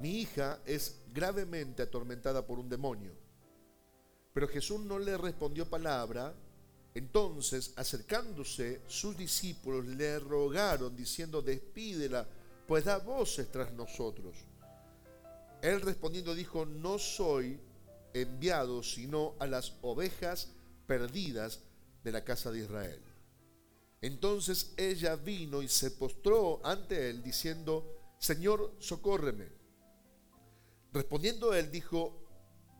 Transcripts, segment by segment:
mi hija es gravemente atormentada por un demonio. Pero Jesús no le respondió palabra. Entonces, acercándose, sus discípulos le rogaron, diciendo, despídela, pues da voces tras nosotros. Él respondiendo dijo, no soy enviado sino a las ovejas perdidas de la casa de Israel. Entonces ella vino y se postró ante él diciendo, Señor, socórreme. Respondiendo él dijo,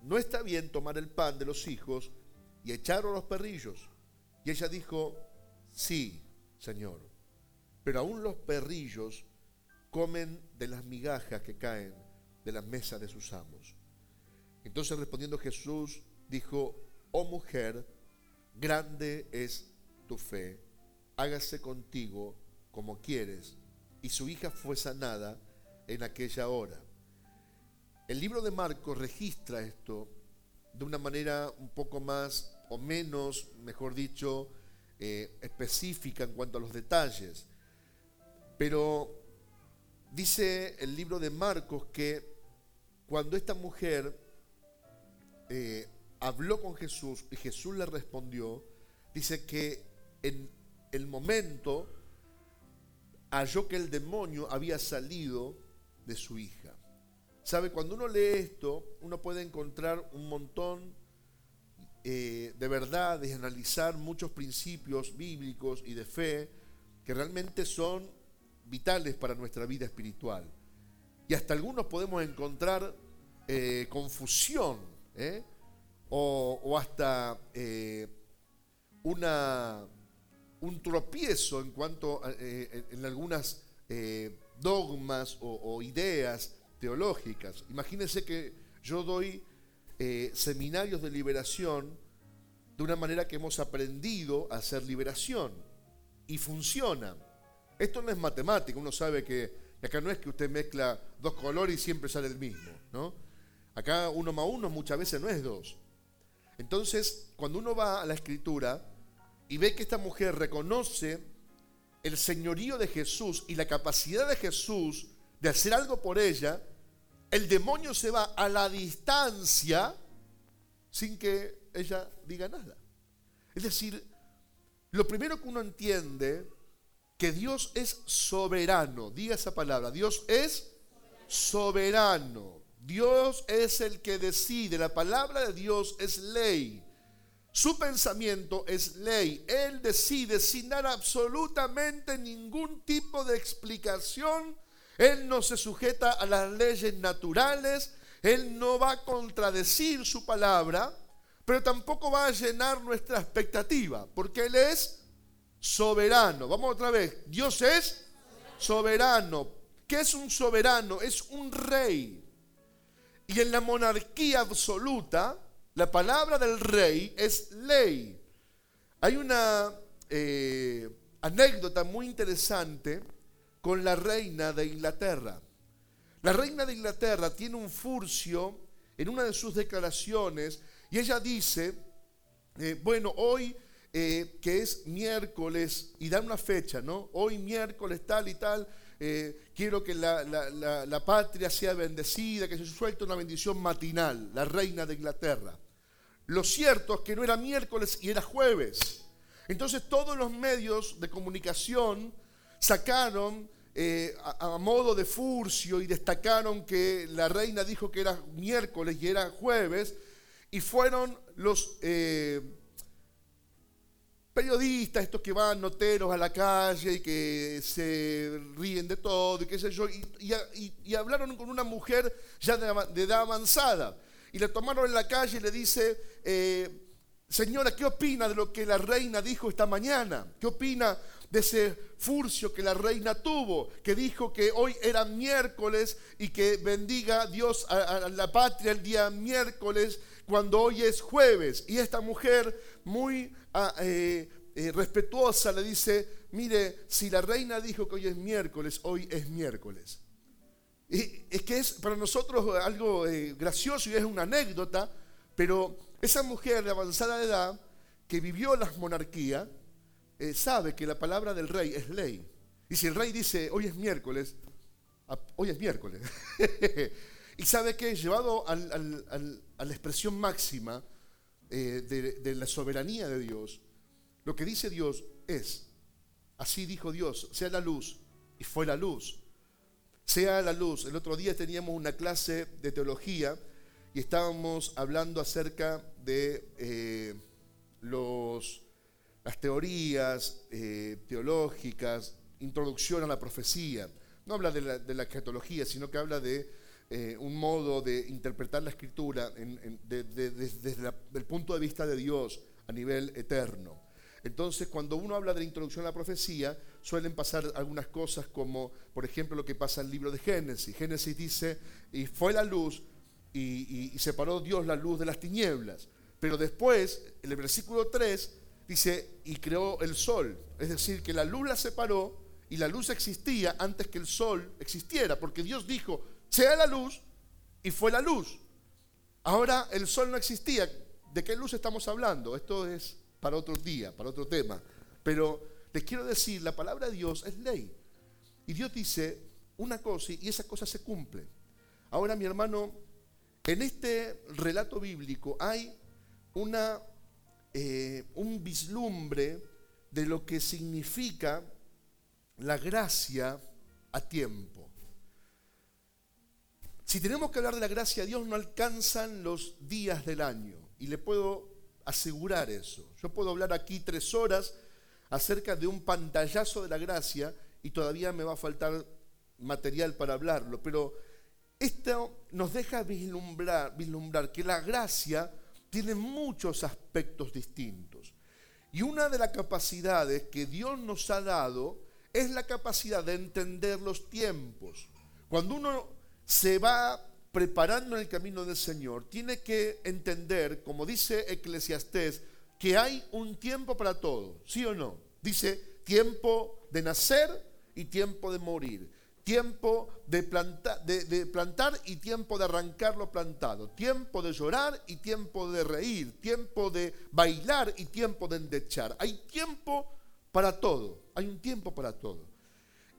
no está bien tomar el pan de los hijos y echarlo a los perrillos. Y ella dijo, sí, Señor, pero aún los perrillos comen de las migajas que caen de la mesa de sus amos. Entonces respondiendo Jesús dijo, oh mujer, grande es tu fe, hágase contigo como quieres. Y su hija fue sanada en aquella hora. El libro de Marcos registra esto de una manera un poco más o menos, mejor dicho, eh, específica en cuanto a los detalles. Pero dice el libro de Marcos que cuando esta mujer eh, habló con Jesús y Jesús le respondió, dice que en el momento halló que el demonio había salido de su hija. ¿Sabe? Cuando uno lee esto, uno puede encontrar un montón eh, de verdades, analizar muchos principios bíblicos y de fe que realmente son vitales para nuestra vida espiritual. Y hasta algunos podemos encontrar eh, confusión ¿eh? o, hasta un tropiezo en cuanto a, en algunas dogmas o, ideas teológicas. Imagínense que yo doy seminarios de liberación de una manera que hemos aprendido a hacer liberación y funciona. Esto no es matemática, uno sabe que acá no es que usted mezcla dos colores y siempre sale el mismo, ¿no? Acá uno más uno muchas veces no es dos. Entonces, cuando uno va a la escritura y ve que esta mujer reconoce el señorío de Jesús y la capacidad de Jesús de hacer algo por ella, el demonio se va a la distancia sin que ella diga nada. Es decir, lo primero que uno entiende que Dios es soberano. Diga esa palabra. Dios es soberano. Dios es el que decide. La palabra de Dios es ley. Su pensamiento es ley. Él decide sin dar absolutamente ningún tipo de explicación. Él no se sujeta a las leyes naturales. Él no va a contradecir su palabra, pero tampoco va a llenar nuestra expectativa, porque Él es soberano. Vamos otra vez. Dios es soberano. ¿Qué es un soberano? Es un rey. Y en la monarquía absoluta, la palabra del rey es ley. Hay una eh, anécdota muy interesante con la reina de Inglaterra. La reina de Inglaterra tiene un furcio en una de sus declaraciones y ella dice, eh, bueno, hoy eh, que es miércoles, y da una fecha, ¿no? Hoy miércoles tal y tal, eh, quiero que la, patria sea bendecida, que se suelte una bendición matinal, la reina de Inglaterra. Lo cierto es que no era miércoles y era jueves. Entonces todos los medios de comunicación sacaron eh, a, modo de furcio y destacaron que la reina dijo que era miércoles y era jueves, y fueron los periodistas, estos que van noteros a la calle y que se ríen de todo y qué sé yo, y, hablaron con una mujer ya de, edad avanzada y le tomaron en la calle y le dice, eh, señora, ¿qué opina de lo que la reina dijo esta mañana? ¿Qué opina de ese furcio que la reina tuvo, que dijo que hoy era miércoles y que bendiga Dios a, la patria el día miércoles cuando hoy es jueves? Y esta mujer muy Ah, eh, eh, respetuosa le dice, mire, si la reina dijo que hoy es miércoles, hoy es miércoles. Y es que es para nosotros algo eh, gracioso y es una anécdota, pero esa mujer de avanzada edad que vivió las monarquías sabe que la palabra del rey es ley. Y si el rey dice hoy es miércoles, Hoy es miércoles. y sabe que llevado a la expresión máxima eh, de la soberanía de Dios, lo que dice Dios es, así dijo Dios, sea la luz, y fue la luz. Sea la luz. El otro día teníamos una clase de teología y estábamos hablando acerca de eh, los, las teorías eh, teológicas, introducción a la profecía. No habla de la, de la escatología, sino que habla de eh, un modo de interpretar la escritura desde el punto de vista de Dios a nivel eterno. Entonces, cuando uno habla de la introducción a la profecía, suelen pasar algunas cosas como, por ejemplo, lo que pasa en el libro de Génesis. Génesis dice, y fue la luz, y, separó Dios la luz de las tinieblas. Pero después, en el versículo 3, dice, y creó el sol. Es decir, que la luz la separó y la luz existía antes que el sol existiera, porque Dios dijo, sea la luz, y fue la luz. Ahora el sol no existía. ¿De qué luz estamos hablando? Esto es para otro día, para otro tema. Pero les quiero decir, la palabra de Dios es ley. Y Dios dice una cosa y esa cosa se cumple. Ahora, mi hermano, en este relato bíblico hay una, eh, un vislumbre de lo que significa la gracia a tiempo. Si tenemos que hablar de la gracia de Dios, no alcanzan los días del año. Y le puedo asegurar eso. Yo puedo hablar aquí tres horas acerca de un pantallazo de la gracia y todavía me va a faltar material para hablarlo, pero esto nos deja vislumbrar, vislumbrar que la gracia tiene muchos aspectos distintos. Y una de las capacidades que Dios nos ha dado es la capacidad de entender los tiempos. Cuando uno se va preparando en el camino del Señor, tiene que entender, como dice Eclesiastés, que hay un tiempo para todo, ¿sí o no? Dice tiempo de nacer y tiempo de morir, tiempo de, plantar y tiempo de arrancar lo plantado, tiempo de llorar y tiempo de reír, tiempo de bailar y tiempo de endechar. Hay tiempo para todo, hay un tiempo para todo.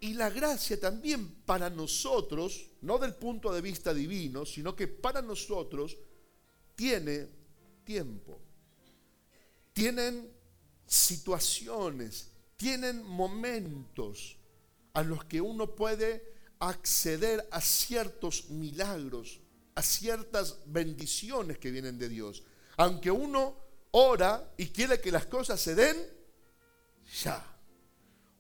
Y la gracia también para nosotros, no del punto de vista divino, sino que para nosotros tiene tiempo. Tienen situaciones, tienen momentos a los que uno puede acceder a ciertos milagros, a ciertas bendiciones que vienen de Dios. Aunque uno ora y quiere que las cosas se den, ya.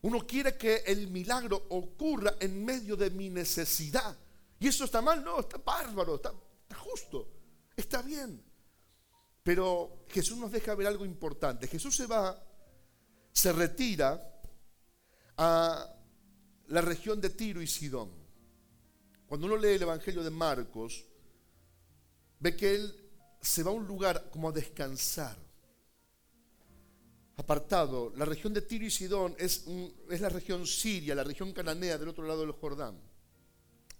Uno quiere que el milagro ocurra en medio de mi necesidad. ¿Y eso está mal? No, está bárbaro, está, justo, está bien. Pero Jesús nos deja ver algo importante. Jesús se va, se retira a la región de Tiro y Sidón. Cuando uno lee el Evangelio de Marcos, ve que él se va a un lugar como a descansar apartado. La región de Tiro y Sidón es, es, la región siria, la región cananea del otro lado del Jordán.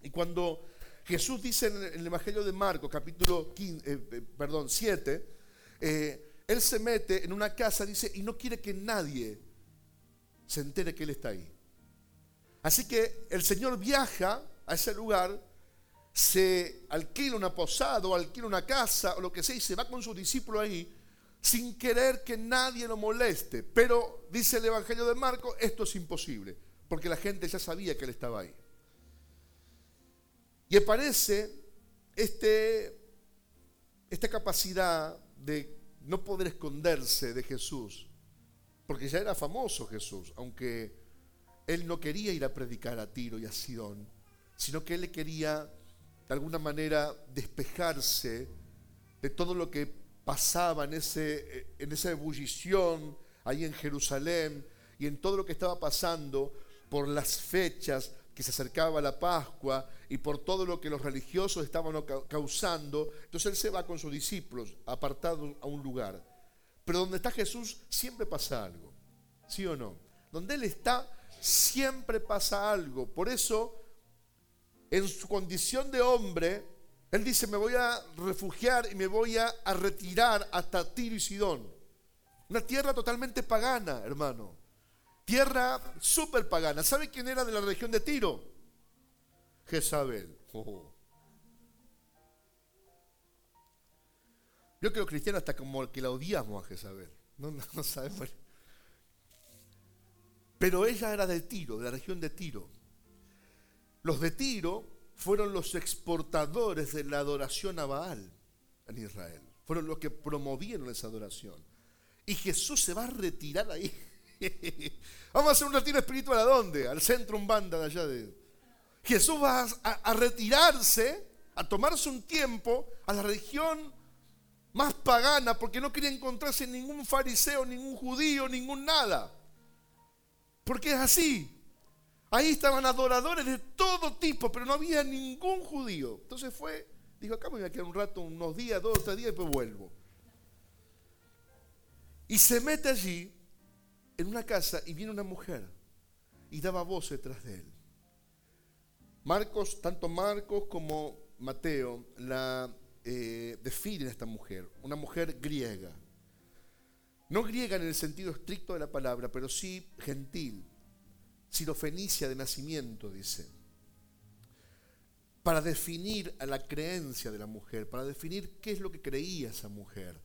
Y cuando Jesús dice en el Evangelio de Marcos, capítulo eh, eh, perdón, 7, eh, él se mete en una casa, dice, y no quiere que nadie se entere que él está ahí. Así que el Señor viaja a ese lugar, se alquila una posada o alquila una casa o lo que sea y se va con sus discípulos ahí sin querer que nadie lo moleste. Pero dice el Evangelio de Marco, esto es imposible, porque la gente ya sabía que él estaba ahí. Y aparece este, esta capacidad de no poder esconderse de Jesús, porque ya era famoso Jesús, aunque él no quería ir a predicar a Tiro y a Sidón, sino que él le quería de alguna manera despejarse de todo lo que pasaba en, ese, en esa ebullición ahí en Jerusalén y en todo lo que estaba pasando por las fechas que se acercaba la Pascua y por todo lo que los religiosos estaban causando. Entonces él se va con sus discípulos, apartado a un lugar. Pero donde está Jesús siempre pasa algo, ¿sí o no? Donde él está siempre pasa algo. Por eso, en su condición de hombre, él dice, me voy a refugiar y me voy a, retirar hasta Tiro y Sidón. Una tierra totalmente pagana, hermano. Tierra súper pagana. ¿Sabe quién era de la región de Tiro? Jezabel. Yo creo cristiano hasta como que la odiamos a Jezabel. No, no, sabemos. Pero ella era de Tiro, de la región de Tiro. Los de Tiro fueron los exportadores de la adoración a Baal en Israel. Fueron los que promovieron esa adoración. Y Jesús se va a retirar ahí. Vamos a hacer un retiro espiritual a dónde? Al centro un banda de allá de... Jesús va a retirarse, a tomarse un tiempo a la región más pagana porque no quería encontrarse ningún fariseo, ningún judío, ningún nada. Porque es así. Ahí estaban adoradores de todo tipo, pero no había ningún judío. Entonces fue, dijo, acá me voy a quedar un rato, unos días, dos tres días, y después vuelvo. Y se mete allí, en una casa, y viene una mujer, y daba voz detrás de él. Marcos, tanto Marcos como Mateo, la eh, definen a esta mujer, una mujer griega. No griega en el sentido estricto de la palabra, pero sí gentil, sirofenicia de nacimiento, dice. Para definir a la creencia de la mujer, para definir qué es lo que creía esa mujer,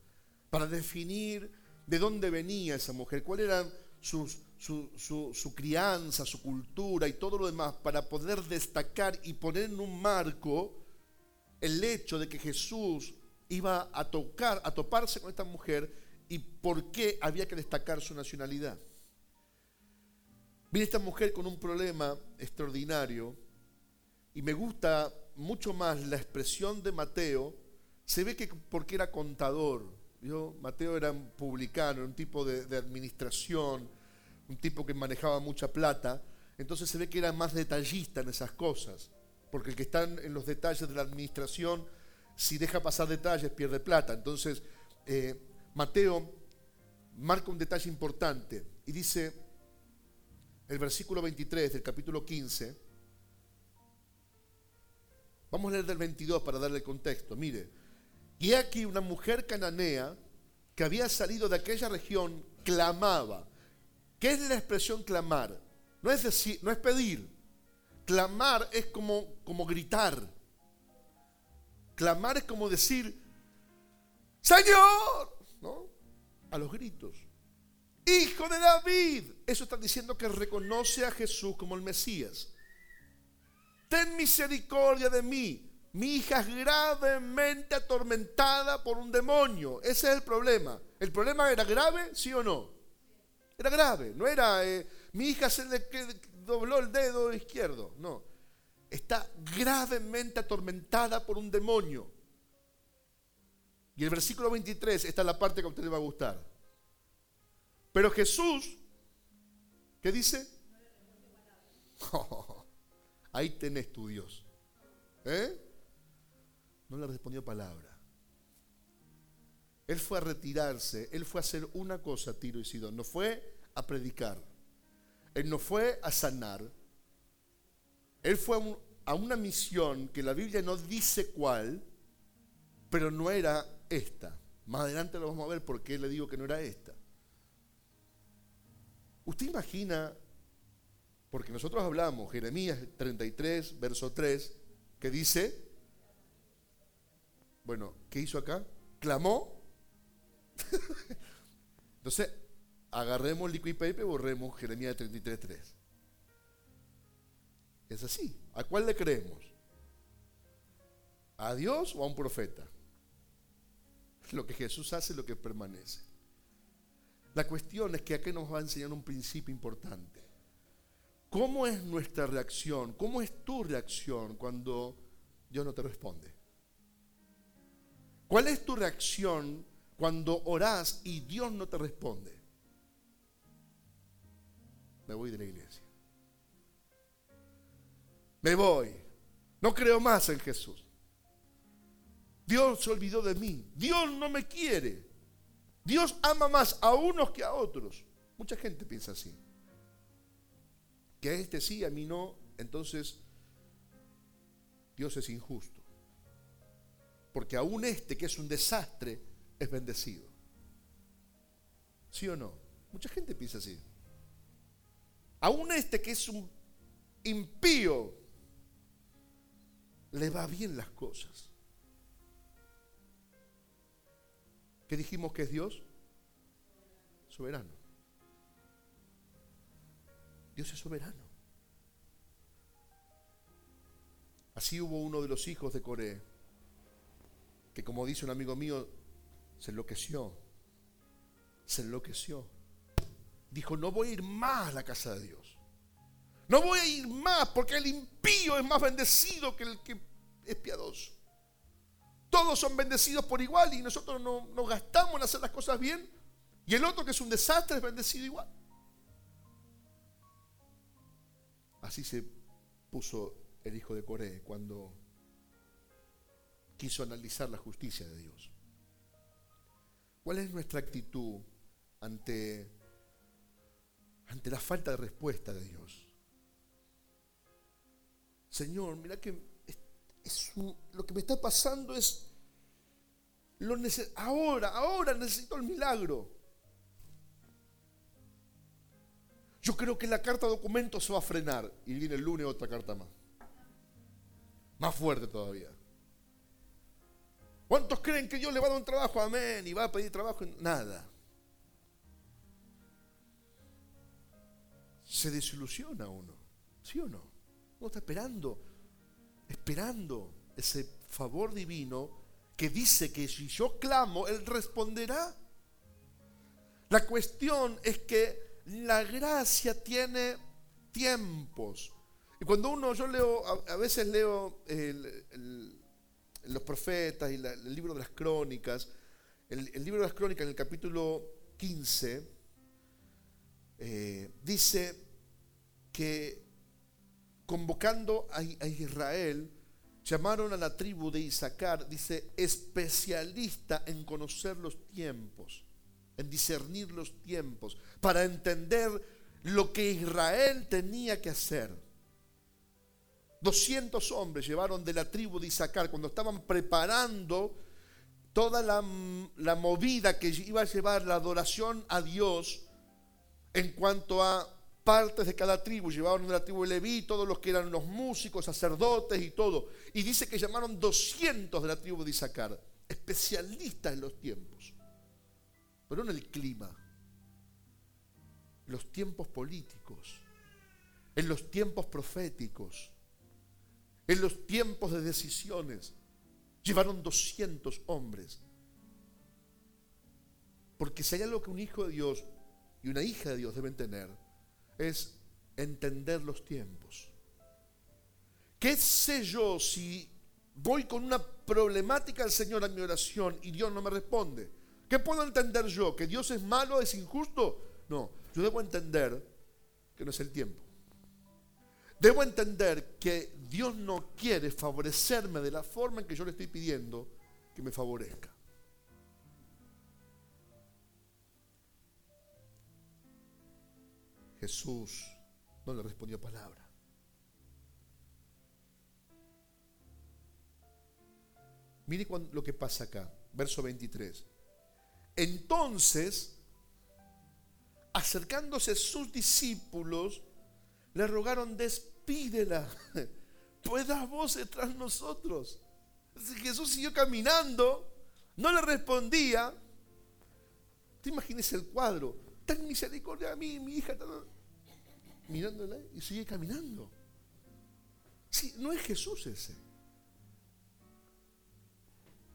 para definir de dónde venía esa mujer, cuál era su, su, crianza, su cultura y todo lo demás, para poder destacar y poner en un marco el hecho de que Jesús iba a tocar, a toparse con esta mujer y por qué había que destacar su nacionalidad. Viene esta mujer con un problema extraordinario y me gusta mucho más la expresión de Mateo. Se ve que porque era contador. Mateo era un publicano, un tipo de, de administración, un tipo que manejaba mucha plata, entonces se ve que era más detallista en esas cosas porque el que está en los detalles de la administración, si deja pasar detalles, pierde plata. Entonces, eh, Mateo marca un detalle importante y dice, el versículo 23 del capítulo 15, vamos a leer del 22 para darle contexto, mire, y aquí una mujer cananea que había salido de aquella región clamaba. ¿Qué es la expresión clamar? No es decir, no es pedir, Clamar es como, como gritar. Clamar es como decir, Señor, A los gritos. Hijo de David. Eso está diciendo que reconoce a Jesús como el Mesías. Ten misericordia de mí. Mi hija es gravemente atormentada por un demonio. Ese es el problema. ¿El problema era grave, sí o no? Era grave. No era, eh, mi hija se le, dobló el dedo izquierdo. No. Está gravemente atormentada por un demonio. Y el versículo 23, esta es la parte que a usted le va a gustar. Pero Jesús, ¿qué dice? ahí tenés tu Dios. ¿Eh? No le respondió palabra. Él fue a retirarse, él fue a hacer una cosa, Tiro y Sidón. No fue a predicar. Él no fue a sanar. Él fue a, una misión que la Biblia no dice cuál, pero no era esta. Más adelante lo vamos a ver por qué le digo que no era esta. Usted imagina, porque nosotros hablamos, Jeremías 33, verso 3, que dice, bueno, ¿qué hizo acá? Clamó. Entonces, agarremos liquid paper y borremos Jeremías 33.3. Es así. ¿A cuál le creemos? ¿A Dios o a un profeta? Lo que Jesús hace es lo que permanece. La cuestión es que aquí nos va a enseñar un principio importante. ¿Cómo es nuestra reacción? ¿Cómo es tu reacción cuando Dios no te responde? ¿Cuál es tu reacción cuando orás y Dios no te responde? me voy de la iglesia. Me voy. No creo más en Jesús. Dios se olvidó de mí. Dios no me quiere. Dios ama más a unos que a otros. Mucha gente piensa así. Que a este sí, a mí no. Entonces, Dios es injusto. Porque aún este, que es un desastre, es bendecido. ¿Sí o no? Mucha gente piensa así. Aún este que es un impío, le va bien las cosas. ¿Qué dijimos que es Dios? Soberano. Dios es soberano. Así hubo uno de los hijos de Coré, que como dice un amigo mío, se enloqueció, se enloqueció. Dijo, no voy a ir más a la casa de Dios. No voy a ir más porque el impío es más bendecido que el que es piadoso. Todos son bendecidos por igual y nosotros no, nos gastamos en hacer las cosas bien. Y el otro que es un desastre es bendecido igual. Así se puso el hijo de Coré cuando quiso analizar la justicia de Dios. ¿Cuál es nuestra actitud ante, ante la falta de respuesta de Dios? Señor, mira que lo que me está pasando es ahora, ahora necesito el milagro. Yo creo que la carta documento se va a frenar y viene el lunes otra carta más. Más fuerte todavía. ¿Cuántos creen que Dios le va a dar un trabajo? Amén. Y va a pedir trabajo. Nada. Se desilusiona uno. ¿Sí o no? Uno está esperando, esperando ese favor divino que dice que si yo clamo, Él responderá. La cuestión es que la gracia tiene tiempos. Y cuando uno, yo leo, a, veces leo los profetas y el libro de las crónicas, el, libro de las crónicas en el capítulo 15, eh, dice que convocando a, Israel, llamaron a la tribu de Isaacar, dice, especialista en conocer los tiempos en discernir los tiempos, para entender lo que Israel tenía que hacer. 200 hombres llevaron de la tribu de Isaacar cuando estaban preparando toda la, movida que iba a llevar la adoración a Dios en cuanto a partes de cada tribu. Llevaron de la tribu de Leví, todos los que eran los músicos, sacerdotes y todo. Y dice que llamaron 200 de la tribu de Isaacar, especialistas en los tiempos pero no en el clima, en los tiempos políticos, en los tiempos proféticos, en los tiempos de decisiones. Llevaron 200 hombres. Porque si hay algo que un hijo de Dios y una hija de Dios deben tener, es entender los tiempos. ¿Qué sé yo si voy con una problemática al Señor a mi oración y Dios no me responde? ¿Qué puedo entender yo? ¿Que Dios es malo, es injusto? No, yo debo entender que no es el tiempo. Debo entender que Dios no quiere favorecerme de la forma en que yo le estoy pidiendo que me favorezca. Jesús no le respondió palabra. Mire lo que pasa acá, verso 23. Entonces, acercándose sus discípulos, le rogaron, despídela, puedas vos tras nosotros. Jesús siguió caminando, no le respondía. Te imaginas el cuadro, ten misericordia a mí, mi hija, mirándola y sigue caminando. Sí, no es Jesús ese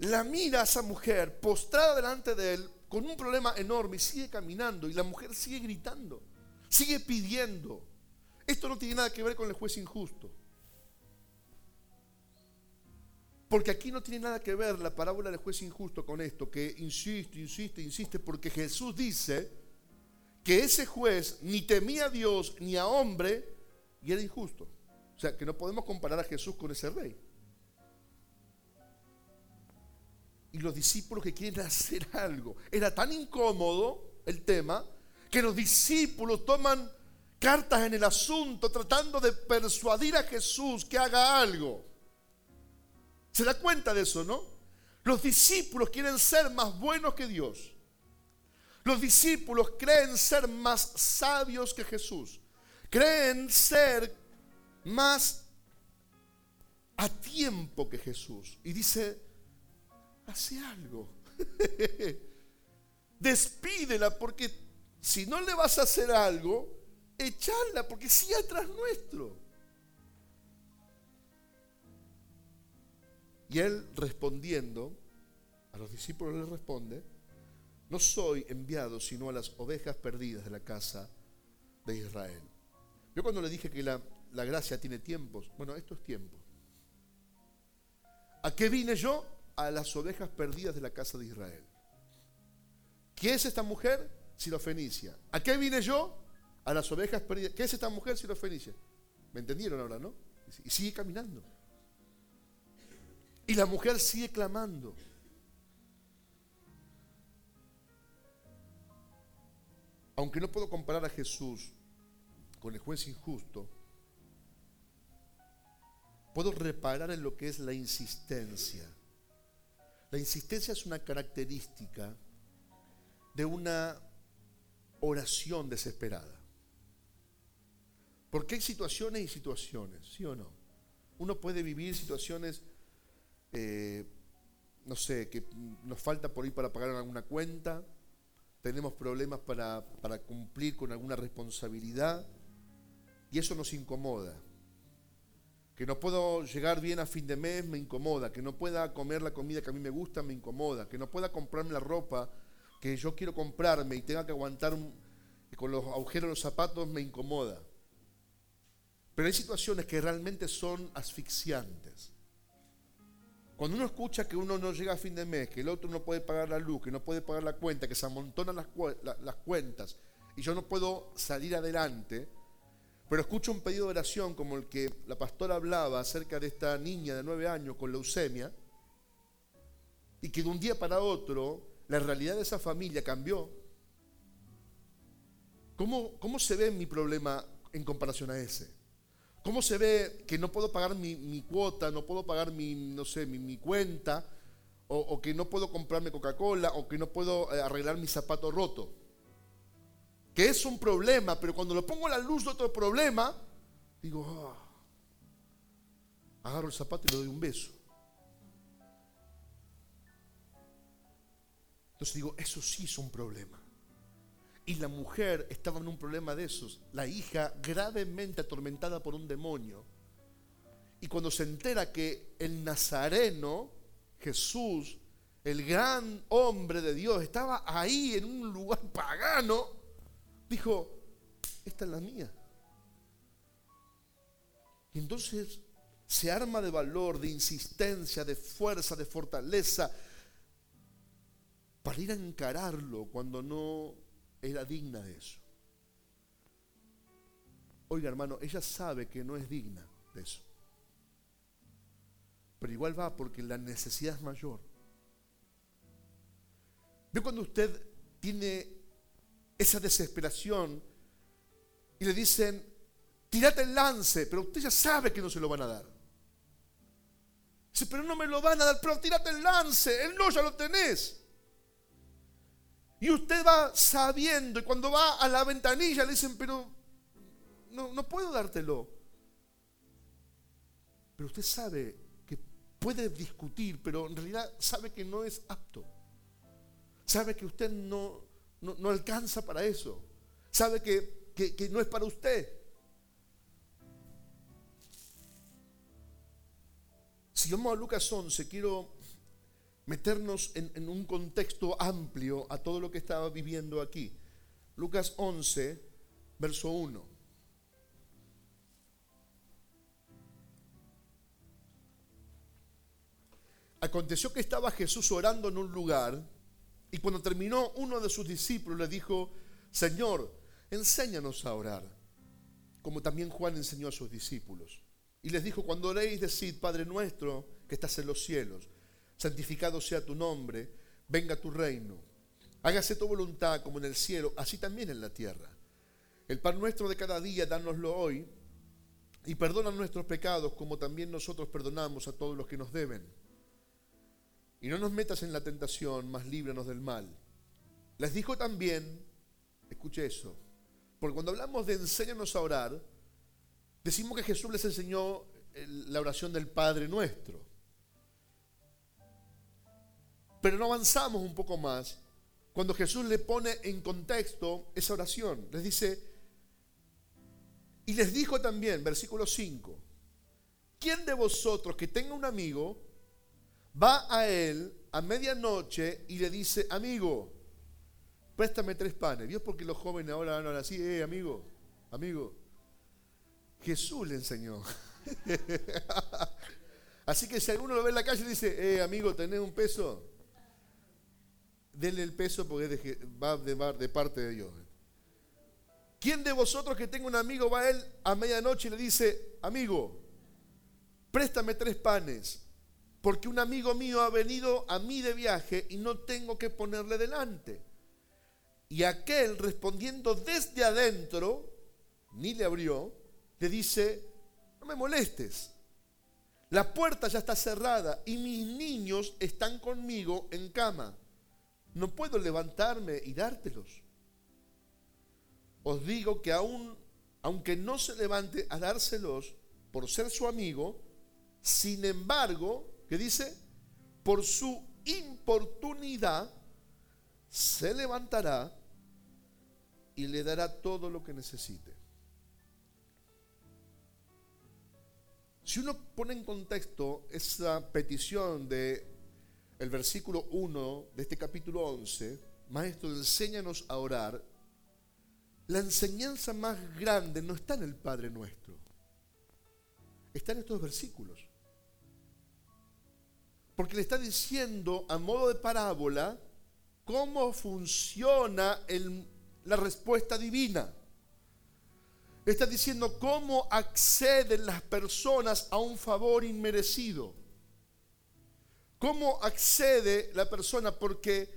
la mira a esa mujer postrada delante de él con un problema enorme y sigue caminando y la mujer sigue gritando, sigue pidiendo. Esto no tiene nada que ver con el juez injusto. Porque aquí no tiene nada que ver la parábola del juez injusto con esto, que insiste, insiste, insiste, porque Jesús dice que ese juez ni temía a Dios ni a hombre y era injusto. O sea, que no podemos comparar a Jesús con ese rey. y los discípulos que quieren hacer algo. Era tan incómodo el tema que los discípulos toman cartas en el asunto tratando de persuadir a Jesús que haga algo. ¿Se da cuenta de eso, no? Los discípulos quieren ser más buenos que Dios. Los discípulos creen ser más sabios que Jesús. Creen ser más a tiempo que Jesús. Y dice, hace algo. Despídela porque si no le vas a hacer algo, echarla porque sigue atrás nuestro. Y él respondiendo, a los discípulos le responde, no soy enviado sino a las ovejas perdidas de la casa de Israel. Yo cuando le dije que la, la gracia tiene tiempos, bueno, esto es tiempo. ¿A qué vine yo? A las ovejas perdidas de la casa de Israel. ¿Qué es esta mujer? Sirofenicia. ¿A qué vine yo? A las ovejas perdidas. ¿Qué es esta mujer? Sirofenicia. ¿Me entendieron ahora, no? Y sigue caminando. Y la mujer sigue clamando. Aunque no puedo comparar a Jesús con el juez injusto, puedo reparar en lo que es la insistencia. La insistencia es una característica de una oración desesperada. Porque hay situaciones y situaciones, ¿sí o no? Uno puede vivir situaciones, eh, no sé, que nos falta por ir para pagar alguna cuenta, tenemos problemas para, para cumplir con alguna responsabilidad y eso nos incomoda. Que no puedo llegar bien a fin de mes me incomoda, que no pueda comer la comida que a mí me gusta me incomoda, que no pueda comprarme la ropa que yo quiero comprarme y tenga que aguantar con los agujeros de los zapatos me incomoda. Pero hay situaciones que realmente son asfixiantes. Cuando uno escucha que uno no llega a fin de mes, que el otro no puede pagar la luz, que no puede pagar la cuenta, que se amontonan las, cuentas y yo no puedo salir adelante, pero escucho un pedido de oración como el que la pastora hablaba acerca de esta niña de nueve años con leucemia, y que de un día para otro la realidad de esa familia cambió. ¿Cómo, cómo se ve mi problema en comparación a ese? ¿Cómo se ve que no puedo pagar mi, cuota, no puedo pagar mi, no sé, mi, cuenta, o, que no puedo comprarme Coca-Cola, o que no puedo eh, arreglar mi zapato roto? Que es un problema, pero cuando lo pongo a la luz de otro problema, digo, ah, agarro el zapato y le doy un beso. Entonces digo, eso sí es un problema. Y la mujer estaba en un problema de esos. La hija gravemente atormentada por un demonio. Y cuando se entera que el nazareno, Jesús, el gran hombre de Dios, estaba ahí en un lugar pagano, dijo, esta es la mía. Y entonces se arma de valor, de insistencia, de fuerza, de fortaleza, para ir a encararlo cuando no era digna de eso. Oiga, hermano, ella sabe que no es digna de eso. Pero igual va porque la necesidad es mayor. Ve cuando usted tiene esa desesperación y le dicen, tírate el lance, pero usted ya sabe que no se lo van a dar. Dice, pero no me lo van a dar, pero tírate el lance, el no ya lo tenés. Y usted va sabiendo, y cuando va a la ventanilla le dicen, pero no, no puedo dártelo. Pero usted sabe que puede discutir, pero en realidad sabe que no es apto. Sabe que usted no, no, alcanza para eso. Sabe que, que no es para usted. Si vamos a Lucas 11, quiero meternos en, un contexto amplio a todo lo que estaba viviendo aquí. Lucas 11, verso 1. Aconteció que estaba Jesús orando en un lugar y cuando terminó uno de sus discípulos le dijo, Señor, enséñanos a orar, como también Juan enseñó a sus discípulos. Y les dijo, cuando oréis, decid, Padre nuestro que estás en los cielos santificado sea tu nombre, venga tu reino. Hágase tu voluntad como en el cielo, así también en la tierra. El pan nuestro de cada día, dánoslo hoy, y perdona nuestros pecados como también nosotros perdonamos a todos los que nos deben. Y no nos metas en la tentación, mas líbranos del mal. Les dijo también, escuche eso, porque cuando hablamos de enséñanos a orar, decimos que Jesús les enseñó la oración del Padre nuestro. Pero no avanzamos un poco más cuando Jesús le pone en contexto esa oración. Les dice, y les dijo también, versículo 5, ¿quién de vosotros que tenga un amigo va a él a medianoche y le dice, amigo, préstame tres panes? Dios porque los jóvenes ahora van así, eh, amigo, amigo. Jesús le enseñó. Así que si alguno lo ve en la calle y dice, eh, amigo, ¿tenés un peso? Denle el peso porque va de, de parte de Dios. ¿Quién de vosotros que tenga un amigo va a él a medianoche y le dice, amigo, préstame tres panes, porque un amigo mío ha venido a mí de viaje y no tengo que ponerle delante? Y aquel respondiendo desde adentro, ni le abrió, le dice, no me molestes, la puerta ya está cerrada y mis niños están conmigo en cama. No puedo levantarme y dártelos os digo que aún, aunque no se levante a dárselos por ser su amigo, sin embargo, ¿qué dice? Por su importunidad, se levantará y le dará todo lo que necesite. Si uno pone en contexto esa petición de el versículo 1 de este capítulo 11, Maestro, enséñanos a orar, la enseñanza más grande no está en el Padre nuestro, está en estos versículos. Porque le está diciendo a modo de parábola cómo funciona la respuesta divina. Está diciendo cómo acceden las personas a un favor inmerecido. ¿Cómo accede la persona? Porque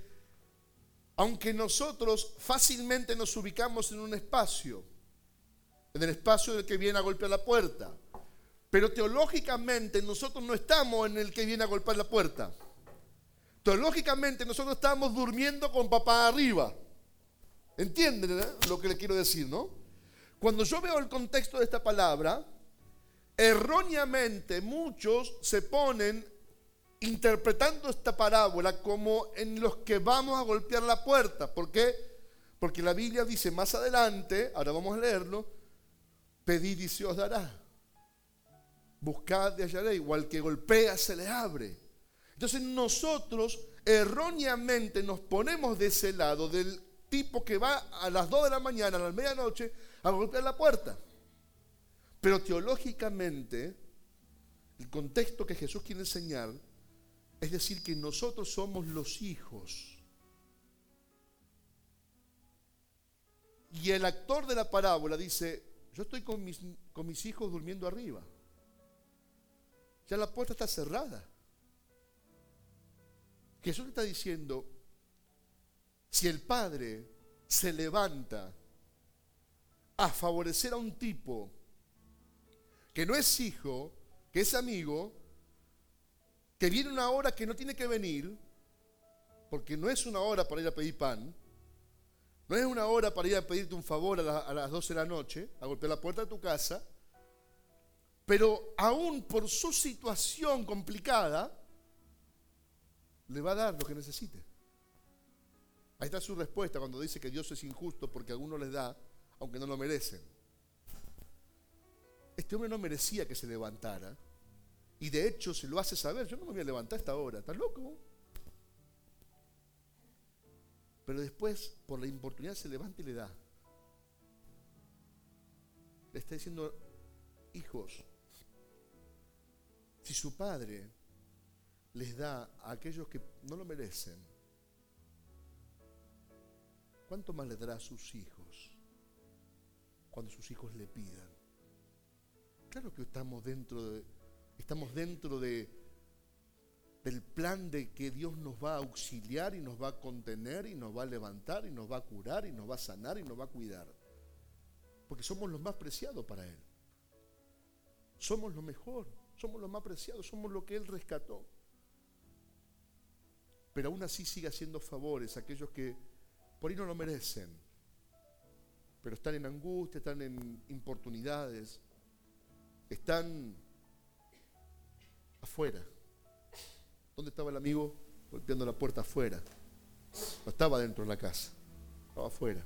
aunque nosotros fácilmente nos ubicamos en un espacio, en el espacio del que viene a golpear la puerta, pero teológicamente nosotros no estamos en el que viene a golpear la puerta. Teológicamente nosotros estamos durmiendo con papá arriba. ¿Entienden eh, lo que le quiero decir, no? Cuando yo veo el contexto de esta palabra, erróneamente muchos se ponen interpretando esta parábola como en los que vamos a golpear la puerta. ¿Por qué? Porque la Biblia dice más adelante, ahora vamos a leerlo, pedid y se os dará. Buscad y hallaréis, igual que golpea se le abre. Entonces nosotros erróneamente nos ponemos de ese lado del tipo que va a las 2 de la mañana, a la medianoche, a golpear la puerta. Pero teológicamente, el contexto que Jesús quiere enseñar es decir, que nosotros somos los hijos. Y el actor de la parábola dice, yo estoy con mis, con mis hijos durmiendo arriba. Ya la puerta está cerrada. Jesús está diciendo, si el padre se levanta a favorecer a un tipo que no es hijo, que es amigo, que viene una hora que no tiene que venir, porque no es una hora para ir a pedir pan, no es una hora para ir a pedirte un favor a, las 12 de la noche, a golpear la puerta de tu casa, pero aún por su situación complicada, le va a dar lo que necesite. Ahí está su respuesta cuando dice que Dios es injusto porque a algunos les da, aunque no lo merecen. Este hombre no merecía que se levantara, y de hecho se lo hace saber, yo no me voy a levantar a esta hora, ¿estás loco? Pero después, por la importunidad, se levanta y le da. Le está diciendo, hijos, si su padre les da a aquellos que no lo merecen, ¿cuánto más le dará a sus hijos cuando sus hijos le pidan? Claro que estamos dentro de Estamos dentro de, del plan de que Dios nos va a auxiliar y nos va a contener y nos va a levantar y nos va a curar y nos va a sanar y nos va a cuidar. Porque somos los más preciados para Él. Somos lo mejor, somos los más preciados, somos lo que Él rescató. Pero aún así sigue haciendo favores a aquellos que por ahí no lo merecen, pero están en angustia, están en importunidades, están afuera. ¿Dónde estaba el amigo? Golpeando la puerta afuera. No estaba dentro de la casa, estaba afuera.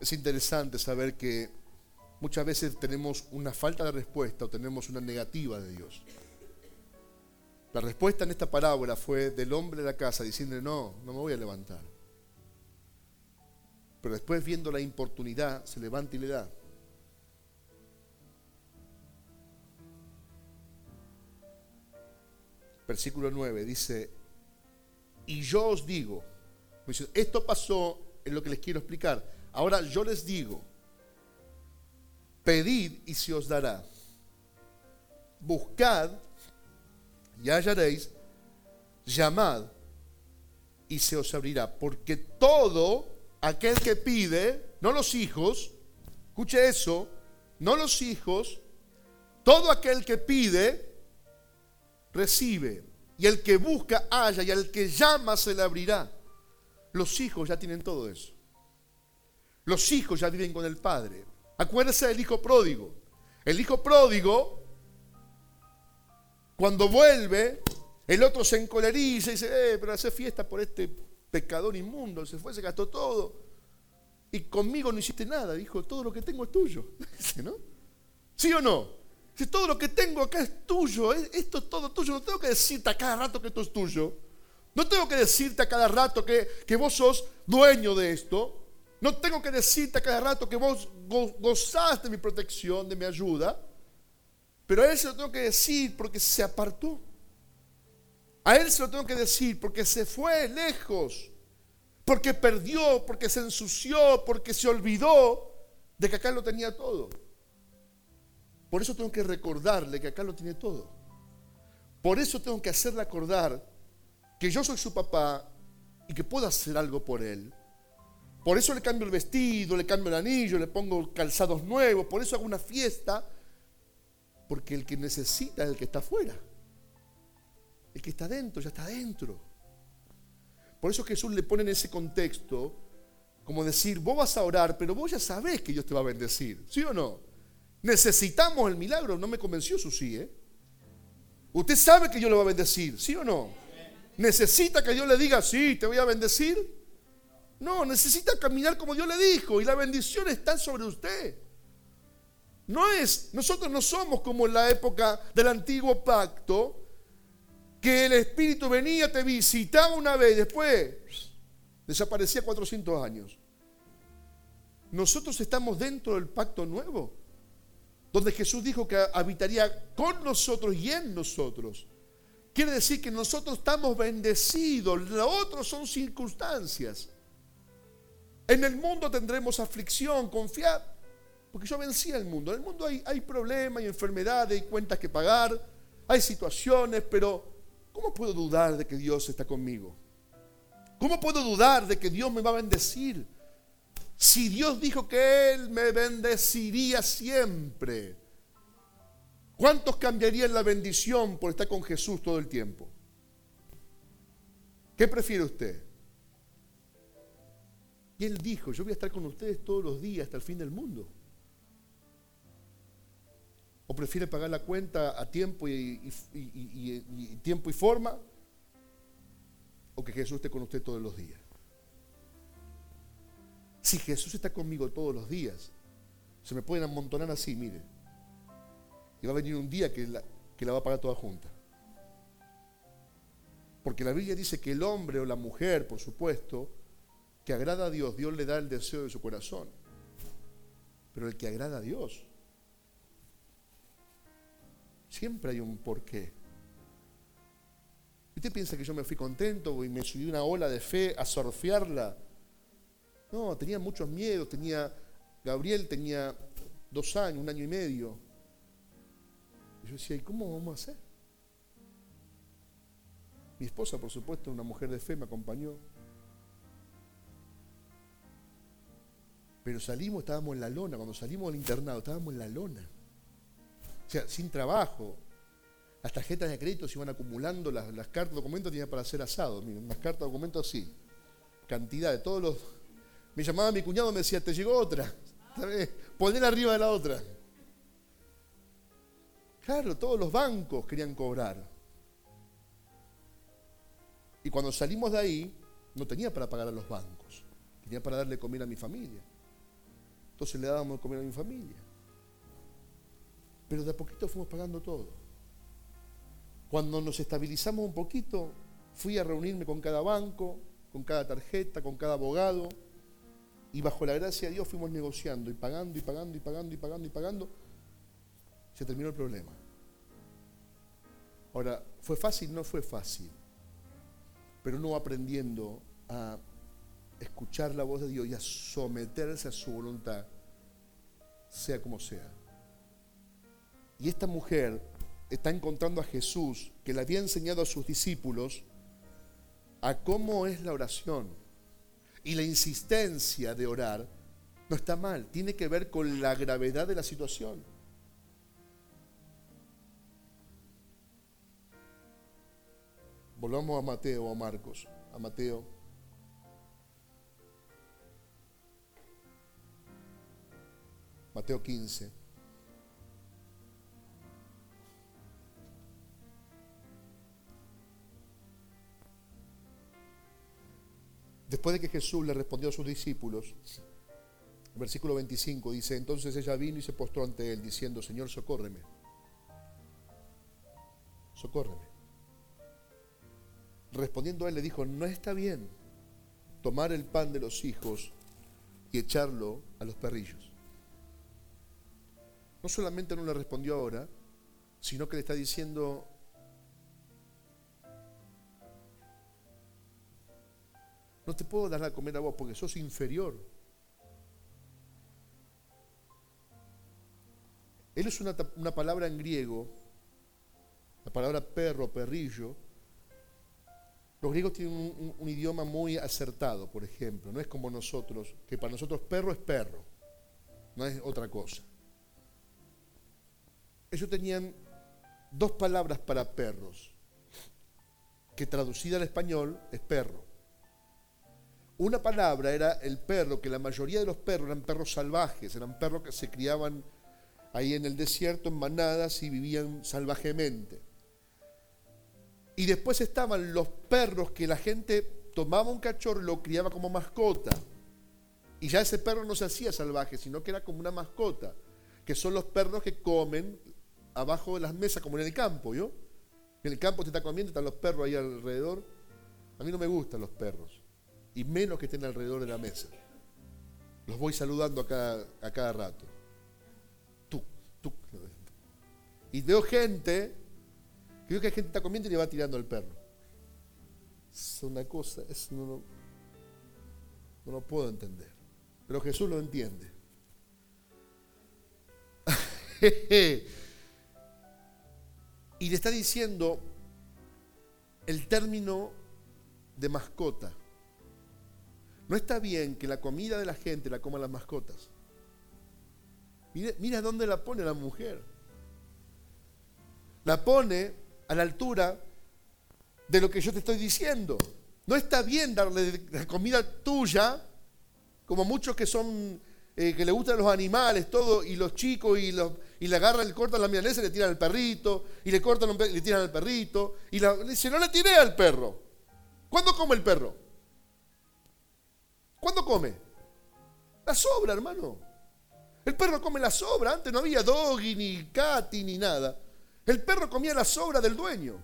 Es interesante saber que muchas veces tenemos una falta de respuesta o tenemos una negativa de Dios. La respuesta en esta parábola fue del hombre de la casa diciendo, no, no me voy a levantar. Pero después viendo la importunidad, se levanta y le da. Versículo 9 dice, y yo os digo, esto pasó en lo que les quiero explicar. Ahora yo les digo, pedid y se os dará. Buscad y hallaréis, llamad y se os abrirá. Porque todo aquel que pide, no los hijos, escuche eso, no los hijos, todo aquel que pide, recibe. Y el que busca, halla. Y al que llama, se le abrirá. Los hijos ya tienen todo eso. Los hijos ya viven con el Padre. Acuérdese del hijo pródigo. El hijo pródigo cuando vuelve, el otro se encoleriza y dice, eh, pero hace fiesta por este pecador inmundo, se fue, se gastó todo. Y conmigo no hiciste nada, dijo, todo lo que tengo es tuyo. ¿no? ¿Sí o no? Dice, todo lo que tengo acá es tuyo, esto es todo tuyo, no tengo que decirte a cada rato que esto es tuyo. No tengo que decirte a cada rato que, que vos sos dueño de esto. No tengo que decirte a cada rato que vos gozás de mi protección, de mi ayuda. Pero a él se lo tengo que decir porque se apartó. A él se lo tengo que decir porque se fue lejos, porque perdió, porque se ensució, porque se olvidó de que acá lo tenía todo. Por eso tengo que recordarle que acá lo tiene todo. Por eso tengo que hacerle acordar que yo soy su papá y que puedo hacer algo por él. Por eso le cambio el vestido, le cambio el anillo, le pongo calzados nuevos, por eso hago una fiesta porque el que necesita es el que está afuera. El que está dentro ya está dentro. Por eso Jesús le pone en ese contexto como decir, vos vas a orar, pero vos ya sabés que Dios te va a bendecir. ¿Sí o no? Necesitamos el milagro. No me convenció su sí, ¿eh? Usted sabe que Dios lo va a bendecir. ¿Sí o no? ¿Necesita que Dios le diga, sí, te voy a bendecir? No, necesita caminar como Dios le dijo y la bendición está sobre usted. No es, nosotros no somos como en la época del antiguo pacto, que el Espíritu venía, te visitaba una vez, después desaparecía 400 años. Nosotros estamos dentro del pacto nuevo, donde Jesús dijo que habitaría con nosotros y en nosotros. Quiere decir que nosotros estamos bendecidos, lo otro son circunstancias. En el mundo tendremos aflicción, confiad, porque yo vencía el mundo. En el mundo hay, hay problemas, hay enfermedades, hay cuentas que pagar, hay situaciones, pero ¿cómo puedo dudar de que Dios está conmigo? ¿Cómo puedo dudar de que Dios me va a bendecir? Si Dios dijo que Él me bendeciría siempre, ¿cuántos cambiarían la bendición por estar con Jesús todo el tiempo? ¿Qué prefiere usted? Y Él dijo, yo voy a estar con ustedes todos los días hasta el fin del mundo. ¿O prefiere pagar la cuenta a tiempo y, tiempo y forma? ¿O que Jesús esté con usted todos los días? Si Jesús está conmigo todos los días, se me pueden amontonar así, mire. Y va a venir un día que la, que la va a pagar toda junta. Porque la Biblia dice que el hombre o la mujer, por supuesto, que agrada a Dios, Dios le da el deseo de su corazón. Pero el que agrada a Dios, Siempre hay un porqué. ¿Usted piensa que yo me fui contento y me subí una ola de fe a surfearla? No, tenía muchos miedos. Tenía, Gabriel tenía dos años, un año y medio. Y yo decía, ¿y cómo vamos a hacer? Mi esposa, por supuesto, una mujer de fe, me acompañó. Pero salimos, estábamos en la lona. Cuando salimos del internado, estábamos en la lona. O sea, sin trabajo. Las tarjetas de crédito se iban acumulando, las, cartas de documentos tenían para hacer asado. Miren, unas cartas de documentos así. Cantidad de todos los. Me llamaba mi cuñado, me decía, ¿te llegó otra? Poner arriba de la otra. Claro, todos los bancos querían cobrar. Y cuando salimos de ahí, no tenía para pagar a los bancos. Tenía para darle comida a mi familia. Entonces le dábamos comer a mi familia. Pero de a poquito fuimos pagando todo. Cuando nos estabilizamos un poquito, fui a reunirme con cada banco, con cada tarjeta, con cada abogado, y bajo la gracia de Dios fuimos negociando y pagando y pagando y pagando y pagando y pagando. Se terminó el problema. Ahora, ¿fue fácil? No fue fácil. Pero va aprendiendo a escuchar la voz de Dios y a someterse a su voluntad, sea como sea. Y esta mujer está encontrando a Jesús, que le había enseñado a sus discípulos, a cómo es la oración. Y la insistencia de orar no está mal, tiene que ver con la gravedad de la situación. Volvamos a Mateo o a Marcos. A Mateo. Mateo 15. Después de que Jesús le respondió a sus discípulos, versículo 25 dice, entonces ella vino y se postró ante él diciendo, Señor, socórreme. Socórreme. Respondiendo a él le dijo, no está bien tomar el pan de los hijos y echarlo a los perrillos. No solamente no le respondió ahora, sino que le está diciendo, no te puedo dar a comer a vos porque sos inferior. Él es una, una palabra en griego, la palabra perro, perrillo, los griegos tienen un, idioma muy acertado, por ejemplo. No es como nosotros, que para nosotros perro es perro, no es otra cosa. Ellos tenían dos palabras para perros, que traducida al español es perro. Una palabra era el perro, que la mayoría de los perros eran perros salvajes, eran perros que se criaban ahí en el desierto en manadas y vivían salvajemente. Y después estaban los perros que la gente tomaba un cachorro lo criaba como mascota. Y ya ese perro no se hacía salvaje, sino que era como una mascota, que son los perros que comen abajo de las mesas, como en el campo, ¿yo? En el campo te está comiendo, están los perros ahí alrededor. A mí no me gustan los perros, y menos que estén alrededor de la mesa. Los voy saludando a cada, a cada rato. Tú, tú. Y veo gente Creo que hay gente que está comiendo y le va tirando al perro. Es una cosa, eso no, no lo puedo entender. Pero Jesús lo entiende. y le está diciendo el término de mascota. No está bien que la comida de la gente la coman las mascotas. Mira, mira dónde la pone la mujer. La pone a la altura de lo que yo te estoy diciendo. No está bien darle la comida tuya, como muchos que son, eh, que le gustan los animales, todo, y los chicos, y, los, y le agarran, le cortan la milanesa y le tiran al perrito, y le cortan, le tiran al perrito, y dice, no le tiré al perro. ¿Cuándo come el perro? ¿Cuándo come? La sobra, hermano. El perro come la sobra. Antes no había doggy, ni cati, ni nada. El perro comía la sobra del dueño.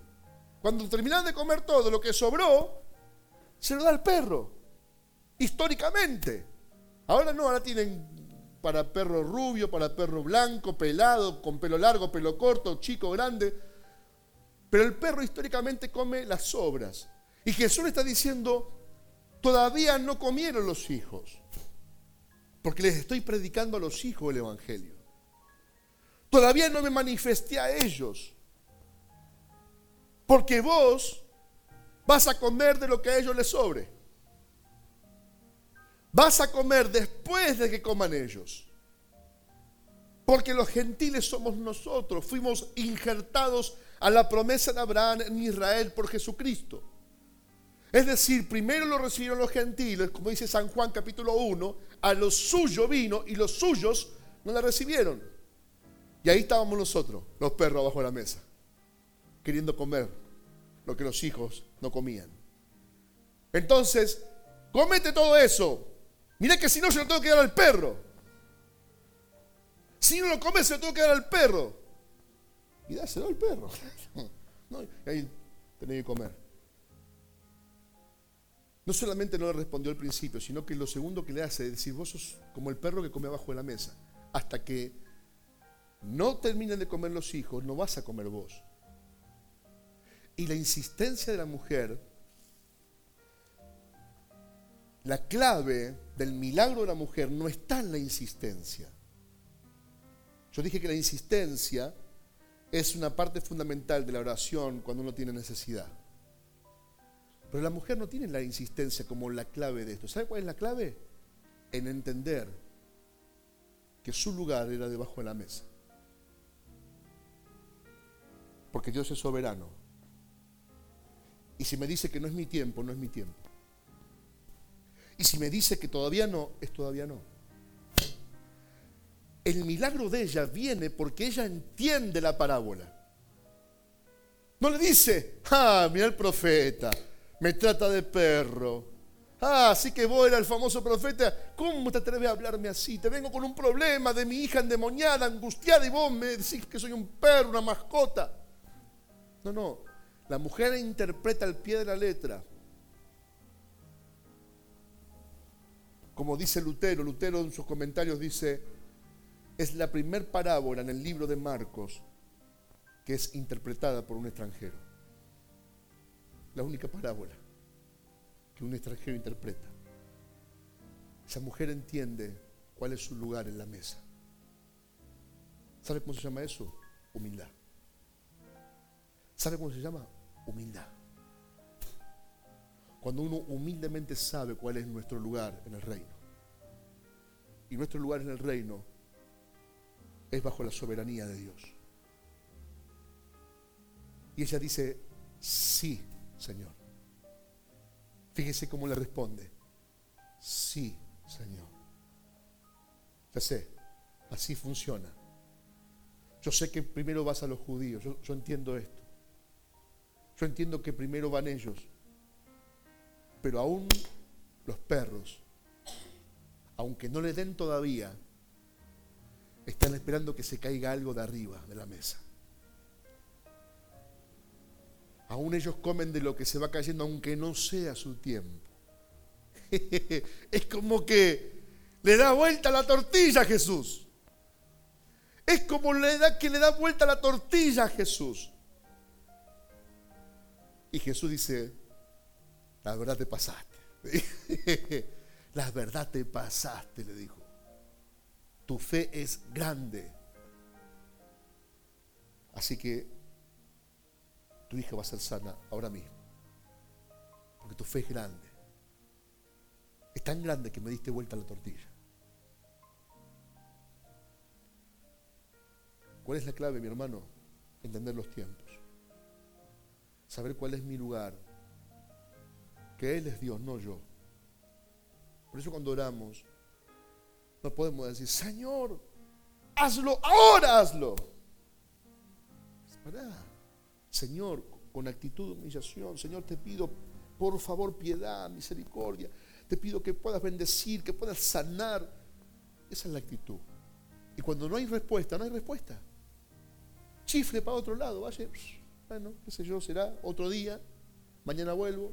Cuando terminaban de comer todo lo que sobró, se lo da al perro. Históricamente. Ahora no, ahora tienen para perro rubio, para perro blanco, pelado, con pelo largo, pelo corto, chico, grande. Pero el perro históricamente come las sobras. Y Jesús le está diciendo, todavía no comieron los hijos. Porque les estoy predicando a los hijos el Evangelio. Todavía no me manifesté a ellos. Porque vos vas a comer de lo que a ellos les sobre. Vas a comer después de que coman ellos. Porque los gentiles somos nosotros. Fuimos injertados a la promesa de Abraham en Israel por Jesucristo. Es decir, primero lo recibieron los gentiles, como dice San Juan capítulo 1, a los suyos vino y los suyos no la recibieron. Y ahí estábamos nosotros, los perros abajo de la mesa, queriendo comer lo que los hijos no comían. Entonces, comete todo eso. Mira que si no, se lo tengo que dar al perro. Si no lo comes, se lo tengo que dar al perro. Y dáselo al perro. No, y ahí tenés que comer. No solamente no le respondió al principio, sino que lo segundo que le hace es decir, vos sos como el perro que come abajo de la mesa. Hasta que no terminen de comer los hijos, no vas a comer vos. Y la insistencia de la mujer, la clave del milagro de la mujer no está en la insistencia. Yo dije que la insistencia es una parte fundamental de la oración cuando uno tiene necesidad. Pero la mujer no tiene la insistencia como la clave de esto. ¿Sabe cuál es la clave? En entender que su lugar era debajo de la mesa. Porque Dios es soberano. Y si me dice que no es mi tiempo, no es mi tiempo. Y si me dice que todavía no, es todavía no. El milagro de ella viene porque ella entiende la parábola. No le dice, ah, mira el profeta, me trata de perro. Ah, así que vos eras el famoso profeta. ¿Cómo te atreves a hablarme así? Te vengo con un problema de mi hija endemoniada, angustiada, y vos me decís que soy un perro, una mascota. No, no. La mujer interpreta al pie de la letra. Como dice Lutero, Lutero en sus comentarios dice, es la primer parábola en el libro de Marcos que es interpretada por un extranjero. La única parábola que un extranjero interpreta. Esa mujer entiende cuál es su lugar en la mesa. ¿Sabe cómo se llama eso? Humildad. ¿Sabe cómo se llama? Humildad. Cuando uno humildemente sabe cuál es nuestro lugar en el reino. Y nuestro lugar en el reino es bajo la soberanía de Dios. Y ella dice, sí, Señor. Fíjese cómo le responde. Sí, Señor. Ya sé, así funciona. Yo sé que primero vas a los judíos, yo, entiendo esto. Yo entiendo que primero van ellos, pero aún los perros, aunque no le den todavía, están esperando que se caiga algo de arriba de la mesa. Aún ellos comen de lo que se va cayendo, aunque no sea su tiempo. es como que le da vuelta la tortilla a Jesús. Es como le da que le da vuelta la tortilla a Jesús. Y Jesús dice, la verdad te pasaste. la verdad te pasaste, le dijo. Tu fe es grande. Así que tu hija va a ser sana ahora mismo. Porque tu fe es grande. Es tan grande que me diste vuelta la tortilla. ¿Cuál es la clave, mi hermano? Entender los tiempos saber cuál es mi lugar, que Él es Dios, no yo. Por eso cuando oramos, no podemos decir, Señor, hazlo, ahora hazlo. Señor, con actitud de humillación, Señor, te pido, por favor, piedad, misericordia. Te pido que puedas bendecir, que puedas sanar. Esa es la actitud. Y cuando no hay respuesta, no hay respuesta. Chifle para otro lado, vaya bueno, qué sé yo, será otro día, mañana vuelvo.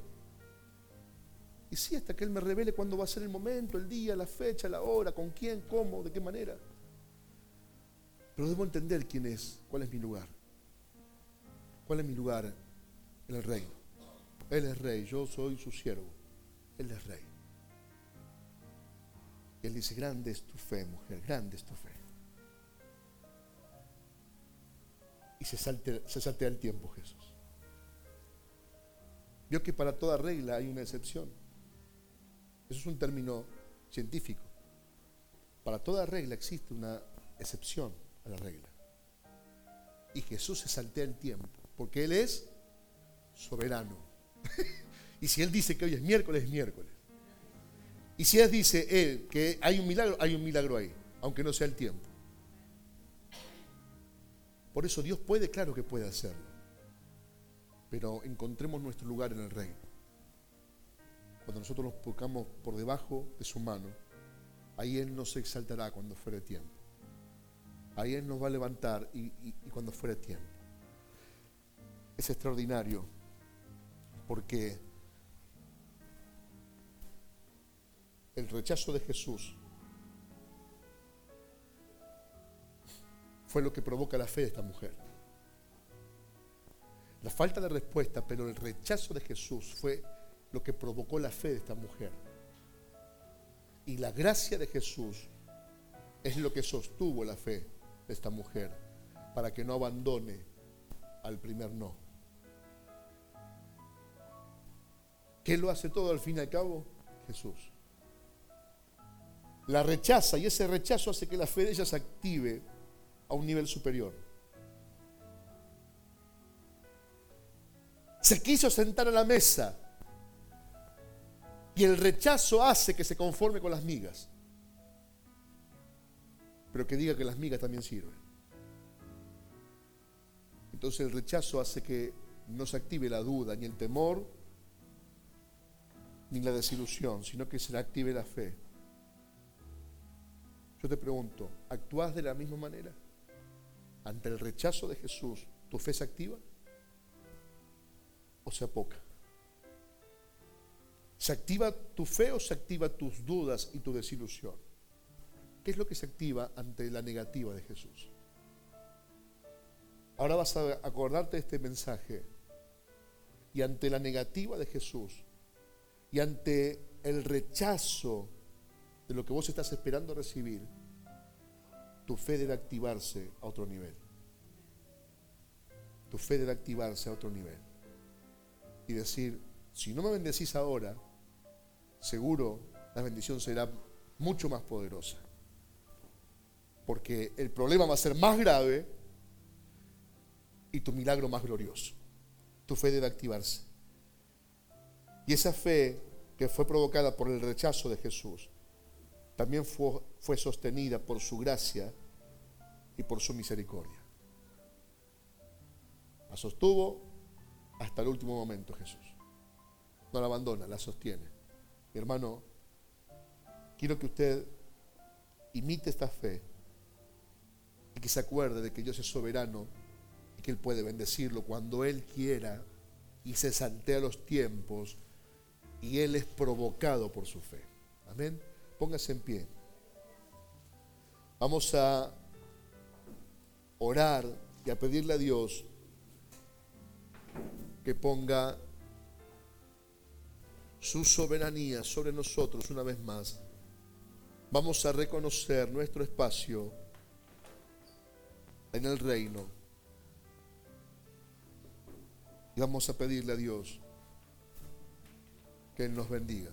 Y sí, hasta que Él me revele cuándo va a ser el momento, el día, la fecha, la hora, con quién, cómo, de qué manera. Pero debo entender quién es, cuál es mi lugar. ¿Cuál es mi lugar en el reino? Él es rey, yo soy su siervo. Él es rey. Él dice, grande es tu fe, mujer, grande es tu fe. y se, se saltea el tiempo Jesús. Vio que para toda regla hay una excepción. Eso es un término científico. Para toda regla existe una excepción a la regla. Y Jesús se saltea el tiempo, porque Él es soberano. y si Él dice que hoy es miércoles, es miércoles. Y si él dice él que hay un milagro, hay un milagro ahí, aunque no sea el tiempo. Por eso Dios puede, claro que puede hacerlo. Pero encontremos nuestro lugar en el reino. Cuando nosotros nos pongamos por debajo de su mano, ahí Él nos exaltará cuando fuere tiempo. Ahí Él nos va a levantar y, y cuando fuere tiempo. Es extraordinario porque el rechazo de Jesús fue lo que provoca la fe de esta mujer. La falta de respuesta, pero el rechazo de Jesús fue lo que provocó la fe de esta mujer. Y la gracia de Jesús es lo que sostuvo la fe de esta mujer para que no abandone al primer no. ¿Qué lo hace todo al fin y al cabo? Jesús la rechaza y ese rechazo hace que la fe de ella se active a un nivel superior. Se quiso sentar a la mesa y el rechazo hace que se conforme con las migas, pero que diga que las migas también sirven. Entonces el rechazo hace que no se active la duda, ni el temor, ni la desilusión, sino que se le active la fe. Yo te pregunto, ¿actúas de la misma manera? Ante el rechazo de Jesús, ¿tu fe se activa o se apoca? ¿Se activa tu fe o se activa tus dudas y tu desilusión? ¿Qué es lo que se activa ante la negativa de Jesús? Ahora vas a acordarte de este mensaje y ante la negativa de Jesús y ante el rechazo de lo que vos estás esperando recibir, tu fe debe activarse a otro nivel. Tu fe debe activarse a otro nivel. Y decir, si no me bendecís ahora, seguro la bendición será mucho más poderosa. Porque el problema va a ser más grave y tu milagro más glorioso. Tu fe debe activarse. Y esa fe que fue provocada por el rechazo de Jesús, también fue, fue sostenida por su gracia y por su misericordia. La sostuvo hasta el último momento Jesús. No la abandona, la sostiene. Mi hermano, quiero que usted imite esta fe y que se acuerde de que Dios es soberano y que Él puede bendecirlo cuando Él quiera y se saltea los tiempos y Él es provocado por su fe. Amén. Póngase en pie. Vamos a orar y a pedirle a Dios que ponga su soberanía sobre nosotros una vez más. Vamos a reconocer nuestro espacio en el reino. Y vamos a pedirle a Dios que Él nos bendiga.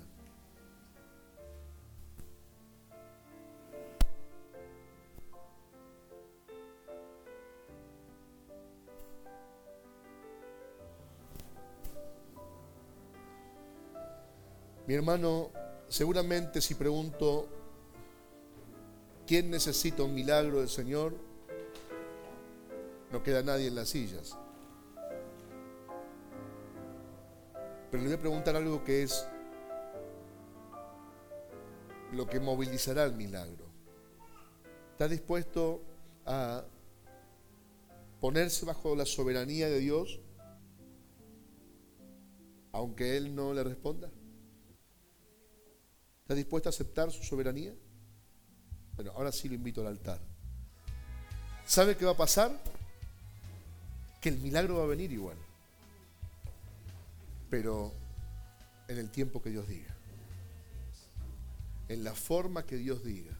Mi hermano, seguramente si pregunto, ¿quién necesita un milagro del Señor? No queda nadie en las sillas. Pero le voy a preguntar algo que es lo que movilizará el milagro. ¿Está dispuesto a ponerse bajo la soberanía de Dios, aunque Él no le responda? ¿Está dispuesto a aceptar su soberanía? Bueno, ahora sí lo invito al altar. ¿Sabe qué va a pasar? Que el milagro va a venir igual. Pero en el tiempo que Dios diga. En la forma que Dios diga.